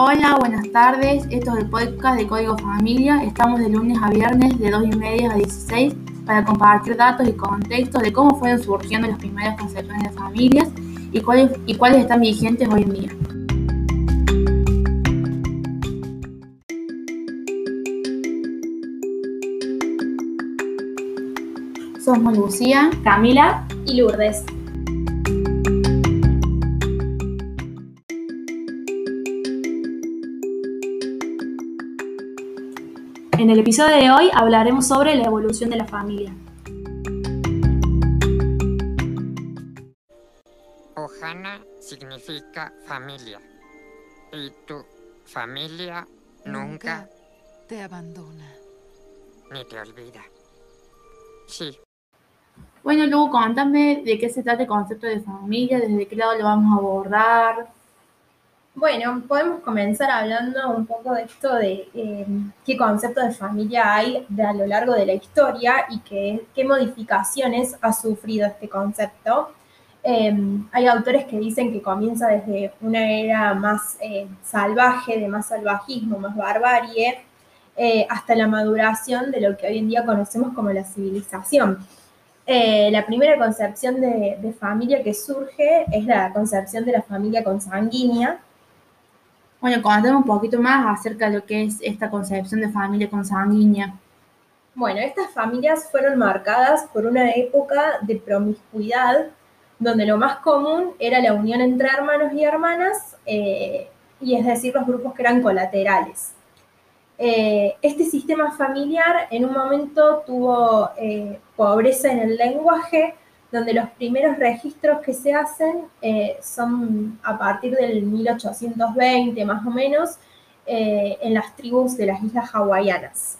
Hola, buenas tardes. Esto es el podcast de Código Familia. Estamos de lunes a viernes de 2 y media a 16 para compartir datos y contextos de cómo fueron surgiendo las primeras concepciones de familias y cuáles, y cuáles están vigentes hoy en día. Somos Lucía, Camila y Lourdes. En el episodio de hoy hablaremos sobre la evolución de la familia. Ohana significa familia. Y tu familia nunca, te abandona. ni te olvida. Sí, Bueno, Lu, contame de qué se trata el concepto de familia, desde qué lado lo vamos a abordar. Bueno, podemos comenzar hablando un poco de esto de eh, qué concepto de familia hay a lo largo de la historia y qué, modificaciones ha sufrido este concepto. Eh, hay autores que dicen que comienza desde una era más eh, salvaje, de más salvajismo, más barbarie, eh, hasta la maduración de lo que hoy en día conocemos como la civilización. Eh, la primera concepción de, de familia que surge es la concepción de la familia consanguínea, Bueno, contame un poquito más acerca de lo que es esta concepción de familia consanguínea. Bueno, estas familias fueron marcadas por una época de promiscuidad, donde lo más común era la unión entre hermanos y hermanas, eh, y es decir, los grupos que eran colaterales. Eh, este sistema familiar en un momento tuvo eh, pobreza en el lenguaje, donde los primeros registros que se hacen eh, son a partir del 1820 más o menos, eh, en las tribus de las islas hawaianas.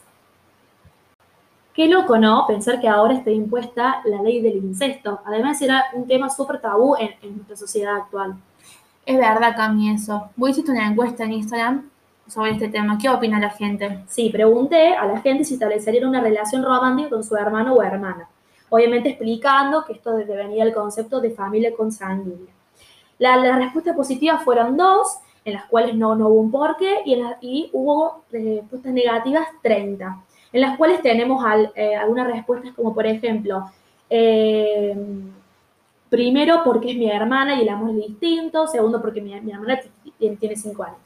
Qué loco, ¿no? Pensar que ahora está impuesta la ley del incesto. Además, era un tema súper tabú en, en nuestra sociedad actual. Es verdad, Cami, eso. Vos hiciste una encuesta en Instagram sobre este tema. ¿Qué opina la gente? Sí, pregunté a la gente si establecerían una relación romántica con su hermano o hermana. Obviamente explicando que esto venía del concepto de familia consanguínea. La, las respuestas positivas fueron dos, en las cuales no, hubo un porqué, y, y hubo eh, respuestas negativas 30, en las cuales tenemos eh, algunas respuestas como por ejemplo, eh, primero porque es mi hermana y el amor es distinto, segundo porque mi, hermana tiene, tiene cinco años.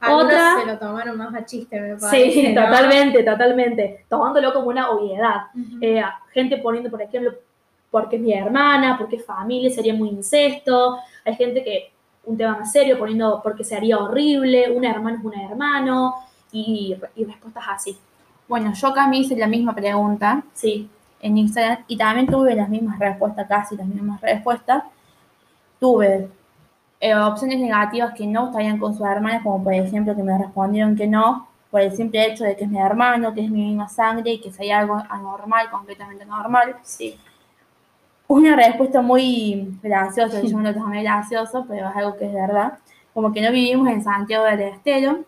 Algunos Otra- se lo tomaron más a chiste, me parece. Sí, ¿no? totalmente, totalmente, tomándolo como una obviedad. Ujú. Eh, gente poniendo, por ejemplo, porque es mi hermana, porque es familia, sería muy incesto. Hay gente que, un tema más serio, poniendo porque sería horrible, un hermano es un hermano, y, y respuestas así. Bueno, yo Cami hice la misma pregunta Sí, en Instagram y también tuve las mismas respuestas, casi las mismas respuestas. Tuve eh, opciones negativas que no estarían con sus hermanas, como por ejemplo que me respondieron que no, por el simple hecho de que es mi hermano, que es mi misma sangre y que sería algo anormal, completamente normal. sí. Una respuesta muy graciosa, yo no lo tomé gracioso, pero es algo que es verdad. Como que no vivimos en Santiago del Estero.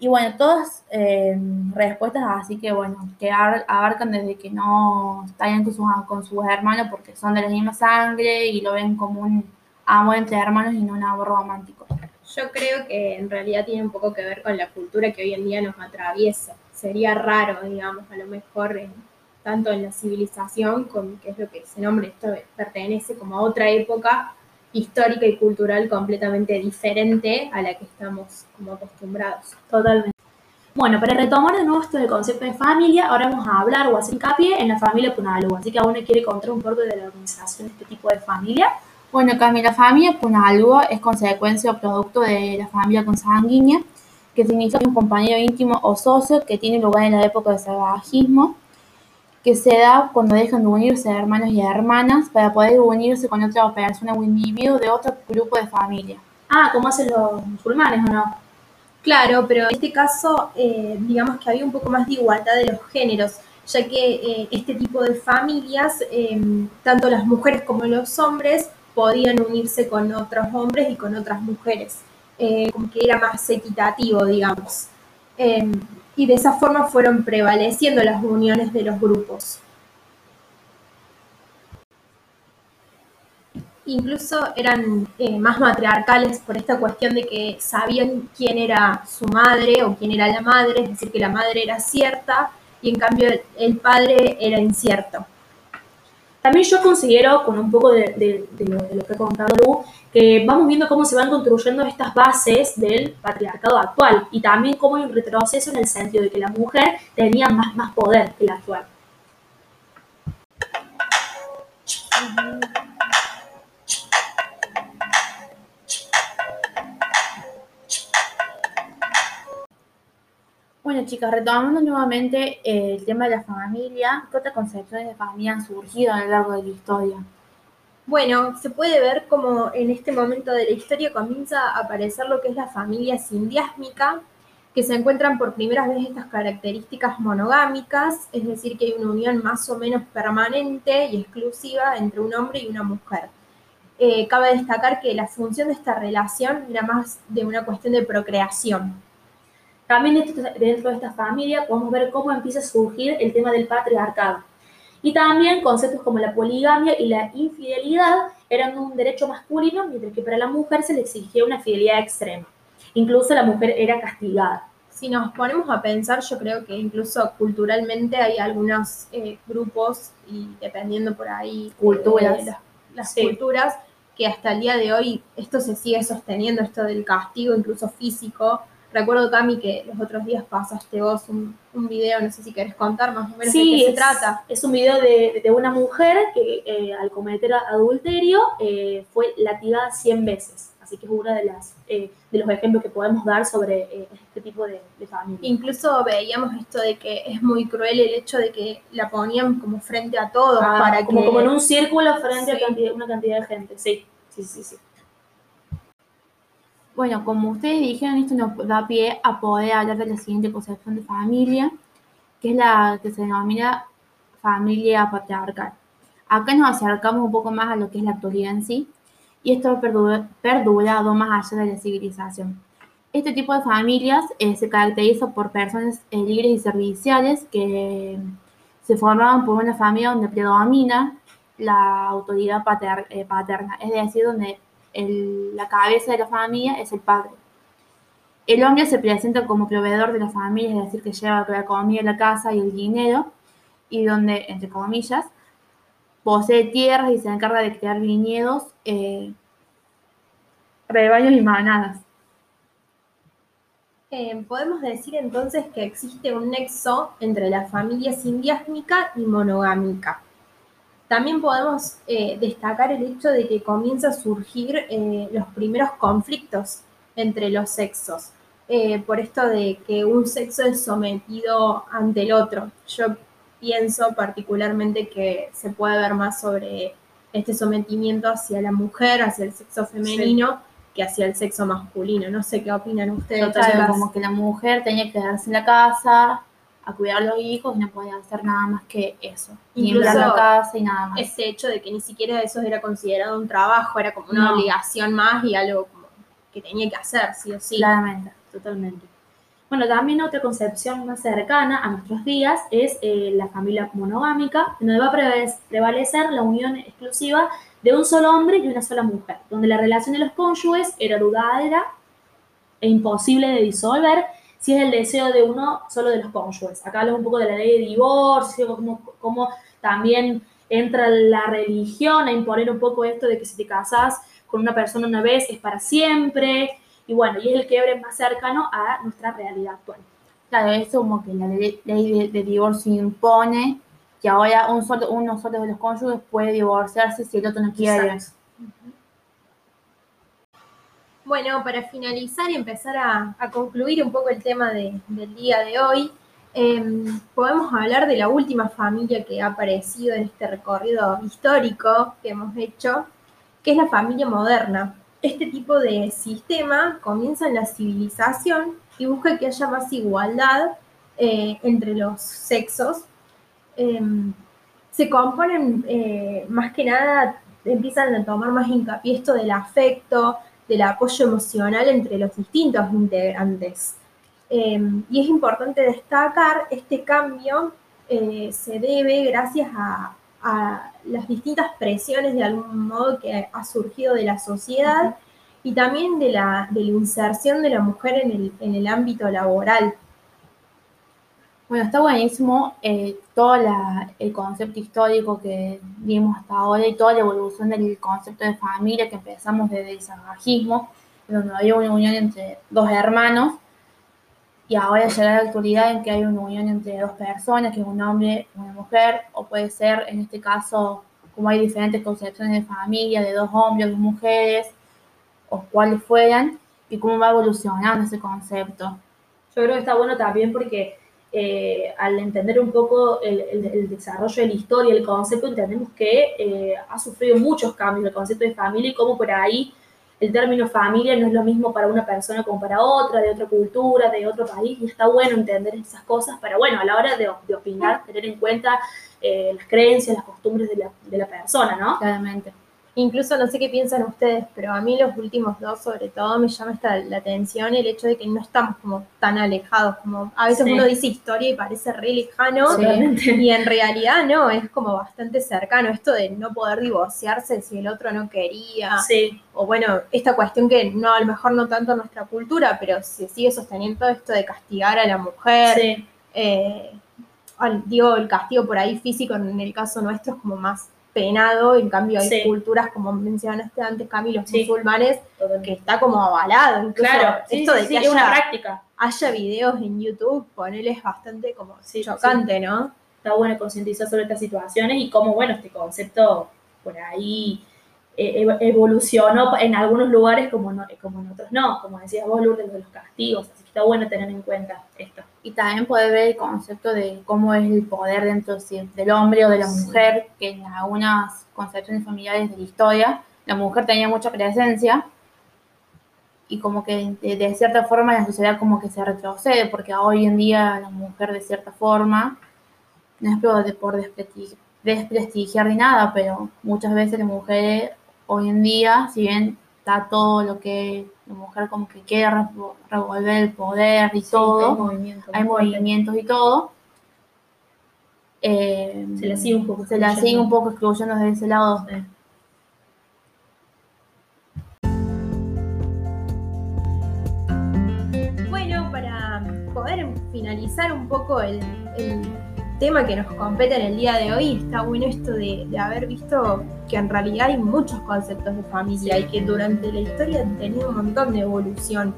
Y bueno, todas eh, respuestas así que bueno, que ar- abarcan desde que no estallan con sus, con sus hermanos porque son de la misma sangre y lo ven como un amor entre hermanos y no un amor romántico. Yo creo que en realidad tiene un poco que ver con la cultura que hoy en día nos atraviesa. Sería raro, digamos, a lo mejor en- tanto en la civilización, con que es lo que ese nombre esto pertenece como a otra época histórica y cultural completamente diferente a la que estamos como acostumbrados. Totalmente. Bueno, para retomar de nuevo esto del concepto de familia, ahora vamos a hablar o hacer hincapié en la familia Punalú. Así que aún quiere contar un poco de la organización de este tipo de familia. Bueno, Cami, la familia Punalúa es consecuencia o producto de la familia consanguínea, que significa un compañero íntimo o socio que tiene lugar en la época del salvajismo, que se da cuando dejan de unirse hermanos y hermanas para poder unirse con otra persona o individuo de otro grupo de familia. Ah, como hacen los musulmanes, ¿o no? Claro, pero en este caso, eh, digamos que había un poco más de igualdad de los géneros, ya que eh, este tipo de familias, eh, tanto las mujeres como los hombres, podían unirse con otros hombres y con otras mujeres. eh, como que era más equitativo, digamos. Eh, y de esa forma fueron prevaleciendo las uniones de los grupos. Incluso eran eh, más matriarcales por esta cuestión de que sabían quién era su madre o quién era la madre, es decir, que la madre era cierta y en cambio el padre era incierto. También yo considero, con un poco de, lo que ha contado Lu, que vamos viendo cómo se van construyendo estas bases del patriarcado actual y también cómo hay un retroceso en el sentido de que la mujer tenía más, más poder que la actual. Bueno, chicas, retomando nuevamente eh, el tema de la familia, ¿qué otras concepciones de familia han surgido a lo largo de la historia? Bueno, se puede ver como en este momento de la historia comienza a aparecer lo que es la familia sindiásmica, que se encuentran por primera vez estas características monogámicas, es decir, que hay una unión más o menos permanente y exclusiva entre un hombre y una mujer. Eh, cabe destacar que la función de esta relación era más de una cuestión de procreación. También dentro de esta familia podemos ver cómo empieza a surgir el tema del patriarcado. Y también conceptos como la poligamia y la infidelidad eran un derecho masculino, mientras que para la mujer se le exigía una fidelidad extrema. Incluso la mujer era castigada. Si nos ponemos a pensar, yo creo que incluso culturalmente hay algunos eh, grupos y dependiendo por ahí Culturas. eh, las, las Sí. culturas que hasta el día de hoy esto se sigue sosteniendo, esto del castigo incluso físico. Recuerdo, Cami, que los otros días pasaste vos un, un video, no sé si querés contar más o menos de qué se es, trata. es un video de, de una mujer que eh, al cometer adulterio eh, fue latigada 100 veces. Así que es uno de, las, eh, de los ejemplos que podemos dar sobre eh, este tipo de, de familia. Incluso veíamos esto de que es muy cruel el hecho de que la ponían como frente a todos Ah, para como, que... como en un círculo frente Sí. a cantidad- una cantidad de gente. Sí, sí, sí. sí. Bueno, como ustedes dijeron, esto nos da pie a poder hablar de la siguiente concepción de familia, que es la que se denomina familia patriarcal. Acá nos acercamos un poco más a lo que es la actualidad en sí, y esto ha perdu- perdurado más allá de la civilización. Este tipo de familias eh, se caracteriza por personas eh, libres y serviciales que se formaban por una familia donde predomina la autoridad pater- eh, paterna, es decir, donde la cabeza de la familia es el padre. El hombre se presenta como proveedor de la familia, es decir, que lleva la comida, la casa y el dinero, y donde, entre comillas, posee tierras y se encarga de crear viñedos, eh, rebaños y manadas. Eh, podemos decir entonces que existe un nexo entre la familia sindiásmica y monogámica. También podemos eh, destacar el hecho de que comienza a surgir eh, los primeros conflictos entre los sexos, eh, por esto de que un sexo es sometido ante el otro. Yo pienso particularmente que se puede ver más sobre este sometimiento hacia la mujer, hacia el sexo femenino, que hacia el sexo masculino. No sé qué opinan ustedes. Claro, como que la mujer tenía que quedarse en la casa a cuidar a los hijos y no podía hacer nada más que eso. Incluso la casa y nada más. Ese hecho de que ni siquiera eso era considerado un trabajo, era como una No. obligación más y algo como que tenía que hacer, sí o sí. Claramente. Totalmente. Bueno, también otra concepción más cercana a nuestros días es eh, la familia monogámica, donde va a prevalecer la unión exclusiva de un solo hombre y una sola mujer, donde la relación de los cónyuges era duradera e imposible de disolver si es el deseo de uno solo de los cónyuges. Acá hablamos un poco de la ley de divorcio, cómo, cómo también entra la religión a imponer un poco esto de que si te casas con una persona una vez es para siempre, y bueno, y es el quiebre más cercano a nuestra realidad actual. Claro, es como que la ley de, de divorcio impone que ahora un solo, uno solo de los cónyuges puede divorciarse si el otro no quiere. Exacto. Bueno, para finalizar y empezar a, concluir un poco el tema de- del día de hoy, em, podemos hablar de la última familia que ha aparecido en este recorrido histórico que hemos hecho, que es la familia moderna. Este tipo de sistema comienza en la civilización y busca que haya más igualdad eh, entre los sexos. Em, se componen eh, más que nada, empiezan a tomar más hincapié esto del afecto, del apoyo emocional entre los distintos integrantes. Eh, y es importante destacar, este cambio eh, se debe gracias a, a, las distintas presiones de algún modo que ha surgido de la sociedad y también de la, de la inserción de la mujer en el, en el ámbito laboral. Bueno, está buenísimo eh, todo la, el concepto histórico que vimos hasta ahora y toda la evolución del concepto de familia que empezamos desde el salvajismo, donde había una unión entre dos hermanos, y ahora llegar a la actualidad en que hay una unión entre dos personas, que es un hombre y una mujer, o puede ser, en este caso, como hay diferentes concepciones de familia, de dos hombres, dos mujeres, o cuáles fueran, y cómo va evolucionando ese concepto. Yo creo que está bueno también porque eh, al entender un poco el, desarrollo de la historia, el concepto, entendemos que eh, ha sufrido muchos cambios el concepto de familia y cómo por ahí el término familia no es lo mismo para una persona como para otra, de otra cultura, de otro país, y está bueno entender esas cosas para, bueno, a la hora de, de opinar, tener en cuenta eh, las creencias, las costumbres de la, de la persona, ¿no? Claramente. Incluso no sé qué piensan ustedes, pero a mí los últimos dos sobre todo me llama esta, la atención el hecho de que no estamos como tan alejados, como a veces sí. uno dice historia y parece re lejano sí. y en realidad no, es como bastante cercano esto de no poder divorciarse si el otro no quería, sí. o bueno, esta cuestión que no, a lo mejor no tanto en nuestra cultura, pero se sigue sosteniendo esto de castigar a la mujer, eh, digo, el castigo por ahí físico en el caso nuestro es como más penado, en cambio hay sí. culturas, como mencionaste antes, Camilo, los sí. musulmanes, que está como avalado. Incluso claro, esto de que haya, una práctica. haya videos en YouTube, ponerle es bastante como chocante, ¿no? Está bueno concientizar sobre estas situaciones y cómo, bueno, este concepto por ahí evolucionó en algunos lugares como, no, como en otros no, como decías vos, Lourdes, de los castigos, así que está bueno tener en cuenta esto. Y también poder ver el concepto de cómo es el poder dentro del hombre o de la mujer, que en algunas concepciones familiares de la historia, la mujer tenía mucha presencia y como que de, de cierta forma la sociedad como que se retrocede, porque hoy en día la mujer de cierta forma, no es por, desprestigiar, ni nada, pero muchas veces la mujer hoy en día, si bien está todo lo que la mujer como que quiere revolver el poder y sí, todo, hay movimientos, hay movimientos y todo, eh, se la sigue un poco se la sigue un poco excluyendo desde ese lado. Sí. Bueno, para poder finalizar un poco el, el tema que nos compete en el día de hoy, está bueno esto de, de, haber visto que en realidad hay muchos conceptos de familia y que durante la historia han tenido un montón de evolución.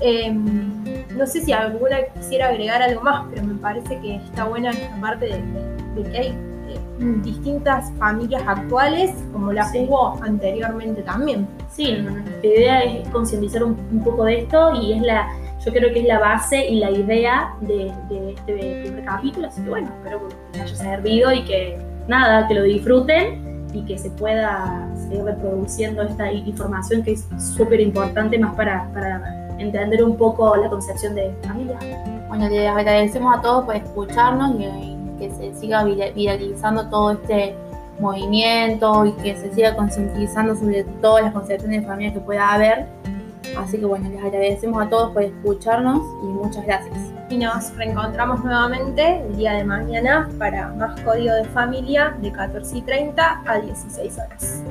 Eh, no sé si alguna quisiera agregar algo más, pero me parece que está buena esta parte de, de, de que hay eh, distintas familias actuales como las sí. hubo anteriormente también. Sí, la idea es concientizar un, un poco de esto y es la yo creo que es la base y la idea de, de, este primer capítulo, así que bueno, espero que les haya servido y que nada, que lo disfruten y que se pueda seguir reproduciendo esta información que es súper importante más para, para entender un poco la concepción de familia. Bueno, les agradecemos a todos por escucharnos y, que se siga viralizando todo este movimiento y que se siga concientizando sobre todas las concepciones de familia que pueda haber Así que bueno, les agradecemos a todos por escucharnos y muchas gracias. Y nos reencontramos nuevamente el día de mañana para más código de familia de 14 y 30 a 16 horas.